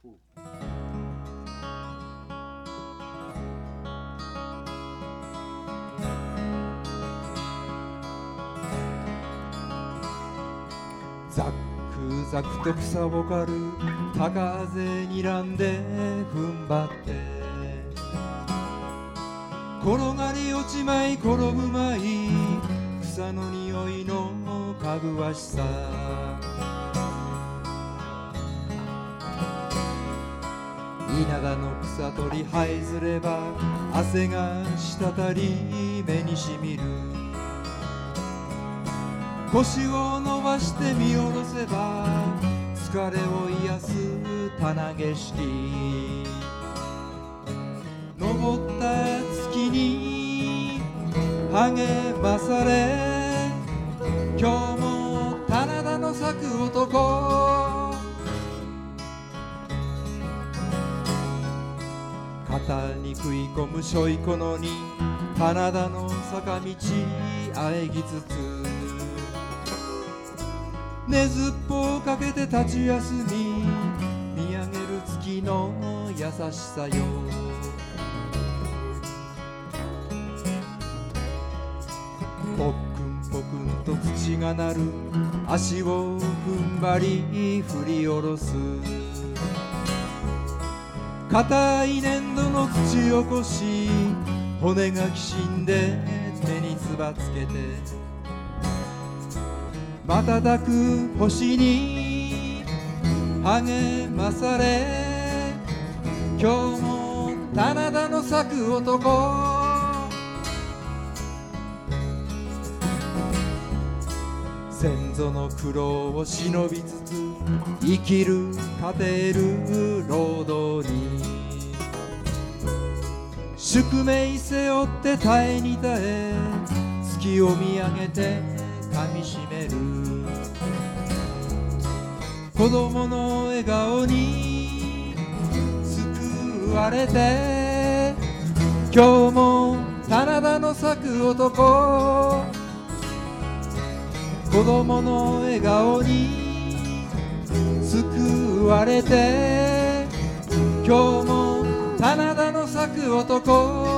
ザックザクと草を刈る高風にらんで踏ん張って転がり落ちまい転ぶまい草の匂いのかぐわしさ。稲田の草取り這いずれば汗が滴り目にしみる。腰を伸ばして見下ろせば疲れを癒す棚景色。登った月に励まされ今日に食い込むしょいこのに棚田の坂道あえぎつつねずっぽをかけて立ち休み見上げる月の優しさよ。ぽっくんぽくんと土が鳴る足を踏ん張り振り下ろす。硬い粘土の土起こし骨がきしんで手につばつけて瞬く星に励まされ今日も棚田の咲く男。先祖の苦労を忍びつつ生きる糧得る労働に宿命背負って耐えに耐え月を見上げて噛みしめる子供の笑顔に救われて今日も棚田の咲く男子供の笑顔に救われて今日も棚田の咲く男